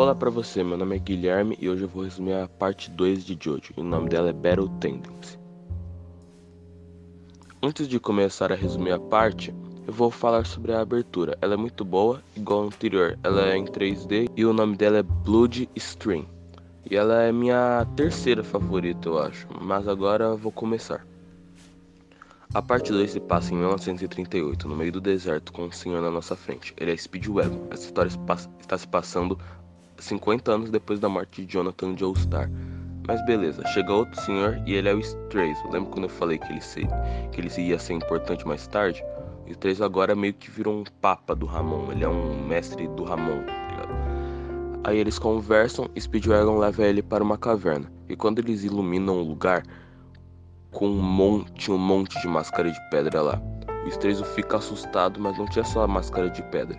Olá para você, meu nome é Guilherme e hoje eu vou resumir a parte 2 de Jojo. E o nome dela é Battle Tendency. Antes de começar a resumir a parte, eu vou falar sobre a abertura. Ela é muito boa, igual a anterior. Ela é em 3D e o nome dela é Blood Stream. E ela é minha terceira favorita, eu acho. Mas agora vou começar. A parte 2 se passa em 1938, no meio do deserto, com um senhor na nossa frente. Ele é Speedwagon. Essa história está se passando 50 anos depois da morte de Jonathan Joestar. Mas beleza, chega outro senhor e ele é o Strays. Lembra quando eu falei que ele, se, que ele ia ser importante mais tarde? O Strays agora meio que virou um papa do Ramon. Ele é um mestre do Ramon, tá Aí eles conversam e Speedwagon leva ele para uma caverna. E quando eles iluminam o lugar, com um monte, um monte de máscara de pedra lá. O Estrezo fica assustado, mas não tinha só a máscara de pedra.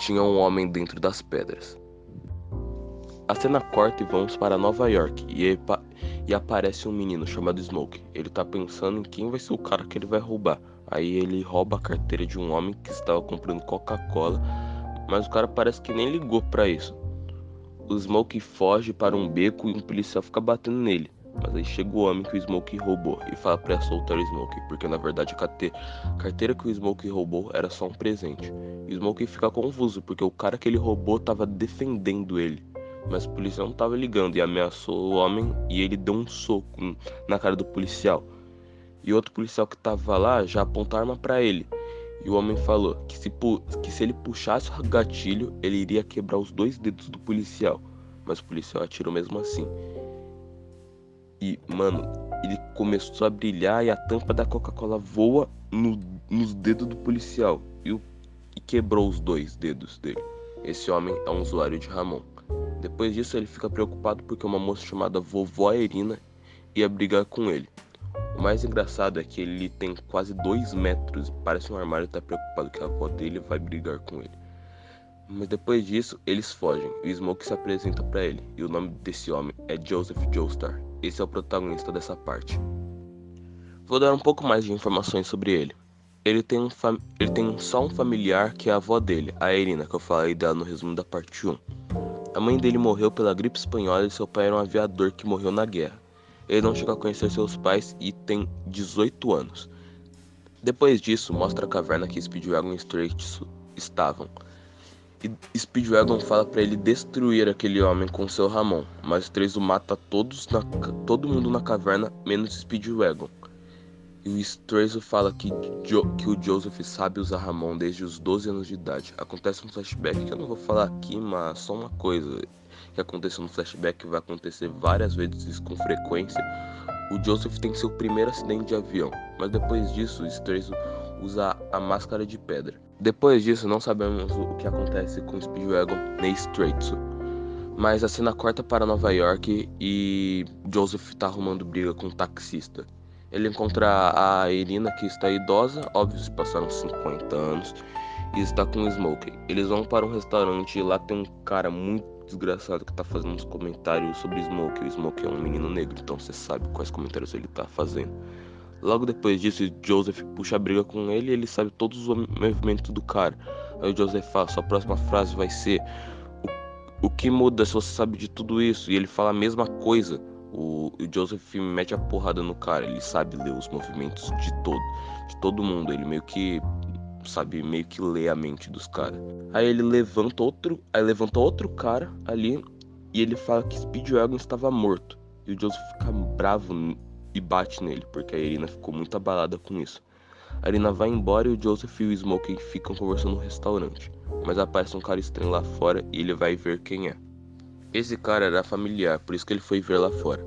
Tinha um homem dentro das pedras. A cena corta e vamos para Nova York e, e aparece um menino chamado Smoke. Ele tá pensando em quem vai ser o cara que ele vai roubar. Aí ele rouba a carteira de um homem que estava comprando Coca-Cola, mas o cara parece que nem ligou para isso. O Smoke foge para um beco e um policial fica batendo nele. Mas aí chega o homem que o Smoke roubou e fala para soltar o Smoke, porque na verdade a carteira que o Smoke roubou era só um presente. O Smoke fica confuso, porque o cara que ele roubou tava defendendo ele. Mas o policial não tava ligando e ameaçou o homem e ele deu um soco na cara do policial. E outro policial que tava lá já apontou a arma para ele. E o homem falou que se, que se ele puxasse o gatilho, ele iria quebrar os dois dedos do policial. Mas o policial atirou mesmo assim. E, mano, ele começou a brilhar e a tampa da Coca-Cola voa no, nos dedos do policial e, o, e quebrou os dois dedos dele. Esse homem é um usuário de Ramon. Depois disso, ele fica preocupado porque uma moça chamada Vovó Irina ia brigar com ele. O mais engraçado é que ele tem quase dois metros, parece um armário e tá preocupado que a avó dele vai brigar com ele. Mas depois disso, eles fogem e o Smoke se apresenta para ele. E o nome desse homem é Joseph Joestar. Esse é o protagonista dessa parte. Vou dar um pouco mais de informações sobre ele. Ele tem, um ele tem só um familiar que é a avó dele, a Irina, que eu falei dela no resumo da parte 1. A mãe dele morreu pela gripe espanhola e seu pai era um aviador que morreu na guerra. Ele não chegou a conhecer seus pais e tem 18 anos. Depois disso, mostra a caverna que Speedwagon e Straight estavam. E Speedwagon fala para ele destruir aquele homem com seu Ramon, mas o mata todos na, todo mundo na caverna, menos Speedwagon. E o Strazo fala que, jo, que o Joseph sabe usar Ramon desde os 12 anos de idade. Acontece um flashback que eu não vou falar aqui, mas só uma coisa que aconteceu no flashback vai acontecer várias vezes com frequência. O Joseph tem seu primeiro acidente de avião, mas depois disso o Strazo usa a máscara de pedra. Depois disso, não sabemos o que acontece com Speedwagon nem Straitsu. Mas a cena corta para Nova York e Joseph está arrumando briga com um taxista. Ele encontra a Irina, que está idosa, óbvio, se passaram 50 anos, e está com o Smokey. Eles vão para um restaurante e lá tem um cara muito desgraçado que está fazendo uns comentários sobre Smokey. O Smokey é um menino negro, então você sabe quais comentários ele está fazendo. Logo depois disso, Joseph puxa a briga com ele e ele sabe todos os movimentos do cara. Aí o Joseph fala: sua próxima frase vai ser: o, o que muda se você sabe de tudo isso? E ele fala a mesma coisa. O, o Joseph mete a porrada no cara. Ele sabe ler os movimentos de todo, de todo mundo. Ele meio que sabe meio que lê a mente dos caras. Aí ele levanta outro, aí levanta outro cara ali e ele fala que Speedwagon estava morto. E o Joseph fica bravo e bate nele, porque a Irina ficou muito abalada com isso. A Irina vai embora e o Joseph e o Smokey ficam conversando no restaurante, mas aparece um cara estranho lá fora e ele vai ver quem é. Esse cara era familiar, por isso que ele foi ver lá fora.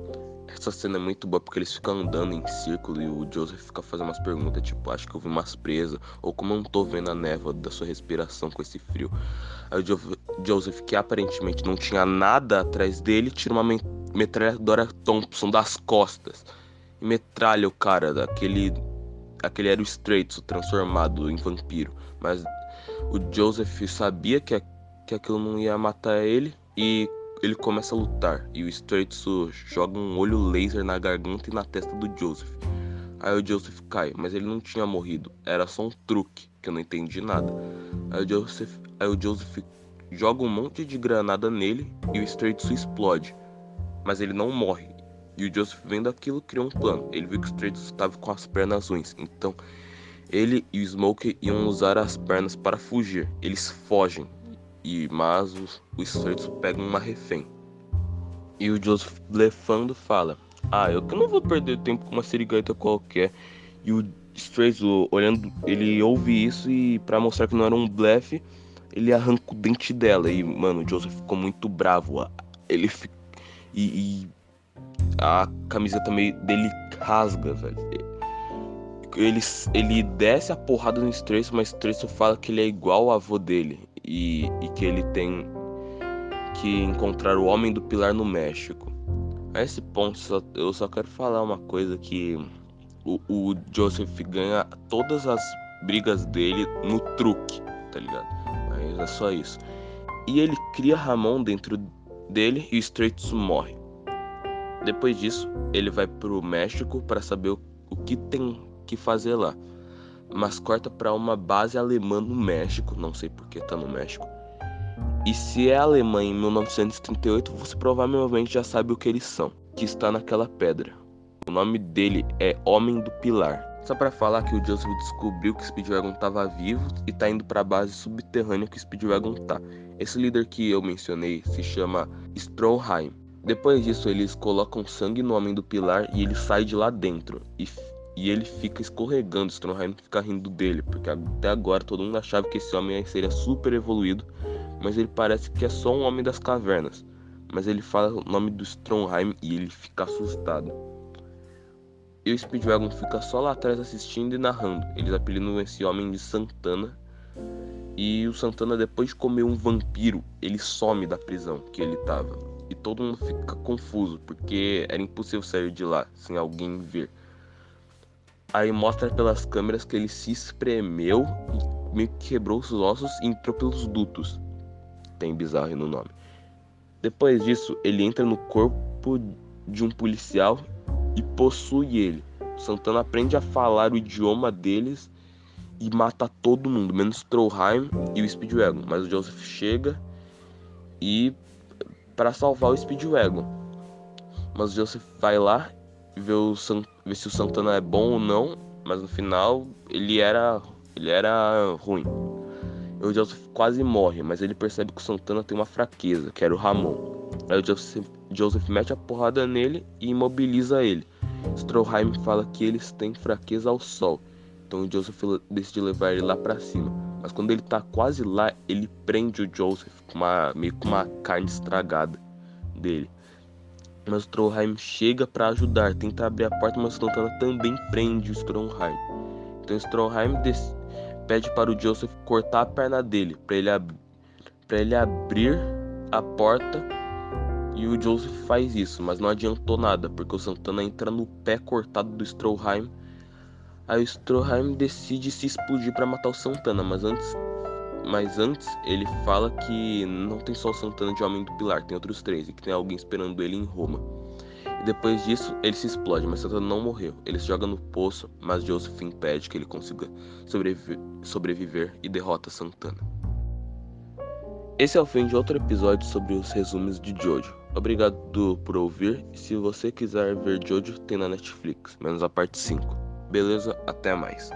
Essa cena é muito boa porque eles ficam andando em círculo e o Joseph fica fazendo umas perguntas, tipo, acho que eu vi umas presas, ou como eu não tô vendo a névoa da sua respiração com esse frio. Aí o Joseph, que aparentemente não tinha nada atrás dele, tira uma metralhadora Thompson das costas e metralha o cara daquele. Aquele era o Straits, transformado em vampiro. Mas o Joseph sabia que, que aquilo não ia matar ele e ele começa a lutar. E o Straits joga um olho laser na garganta e na testa do Joseph. Aí o Joseph cai, mas ele não tinha morrido. Era só um truque, que eu não entendi nada. Aí o Joseph, aí o Joseph joga um monte de granada nele e o Stratos explode. Mas ele não morre. E o Joseph, vendo aquilo, criou um plano. Ele viu que o Stratos estava com as pernas ruins. Então, ele e o Smoke iam usar as pernas para fugir. Eles fogem. E mas o, o Stratos pega uma refém. E o Joseph blefando fala: Ah, eu que não vou perder tempo com uma sirigaita qualquer. E o Straits, olhando, ele ouve isso e para mostrar que não era um blefe, ele arranca o dente dela. E, mano, o Joseph ficou muito bravo. Ele e, e a camiseta meio dele rasga, velho. Ele, ele desce a porrada no Straits, mas Straits fala que ele é igual ao avô dele e, e que ele tem que encontrar o Homem do Pilar no México. A esse ponto, só, eu só quero falar uma coisa que o, o Joseph ganha todas as brigas dele no truque, tá ligado? Mas é só isso. E ele cria Ramon dentro dele e o Straits morre. Depois disso, ele vai pro México para saber o, o que tem que fazer lá. Mas corta para uma base alemã no México, não sei porque tá no México. E se é Alemanha em 1938, você provavelmente já sabe o que eles são, que está naquela pedra. O nome dele é Homem do Pilar. Só para falar que o Joseph descobriu que Speedwagon estava vivo e tá indo para a base subterrânea que Speedwagon tá. Esse líder que eu mencionei se chama Stroheim. Depois disso, eles colocam sangue no Homem do Pilar e ele sai de lá dentro. E, e ele fica escorregando. Stroheim fica rindo dele, porque até agora todo mundo achava que esse homem seria super evoluído mas ele parece que é só um homem das cavernas. Mas ele fala o nome do Stromheim e ele fica assustado. E o Speedwagon fica só lá atrás assistindo e narrando. Eles apelidam esse homem de Santana. E o Santana, depois de comer um vampiro, ele some da prisão que ele tava. E todo mundo fica confuso, porque era impossível sair de lá sem alguém ver. Aí mostra pelas câmeras que ele se espremeu, meio que quebrou os ossos e entrou pelos dutos tem bizarro no nome. Depois disso, ele entra no corpo de um policial e possui ele. Santana aprende a falar o idioma deles e mata todo mundo, menos Trollheim e o Speedwagon. Mas o Joseph chega e para salvar o Speedwagon. Mas o Joseph vai lá ver, o San... ver se o Santana é bom ou não, mas no final ele era ele era ruim o Joseph quase morre, mas ele percebe que o Santana tem uma fraqueza, que era o Ramon. Aí o Joseph, Joseph mete a porrada nele e imobiliza ele. Stroheim fala que eles têm fraqueza ao sol, então o Joseph decide levar ele lá para cima. Mas quando ele tá quase lá, ele prende o Joseph com uma, meio com uma carne estragada dele. Mas o Stroheim chega para ajudar, tenta abrir a porta, mas Santana também prende o Stroheim. Então o Stroheim pede para o Joseph cortar a perna dele, para ele, ab ele abrir a porta. E o Joseph faz isso, mas não adiantou nada, porque o Santana entra no pé cortado do Stroheim. Aí o Stroheim decide se explodir para matar o Santana, mas antes, mas antes ele fala que não tem só o Santana de Homem do Pilar, tem outros três e que tem alguém esperando ele em Roma. Depois disso, ele se explode, mas Santana não morreu. Ele se joga no poço, mas Joseph impede que ele consiga sobreviver, sobreviver e derrota Santana. Esse é o fim de outro episódio sobre os resumos de Jojo. Obrigado por ouvir e se você quiser ver Jojo, tem na Netflix, menos a parte 5. Beleza? Até mais.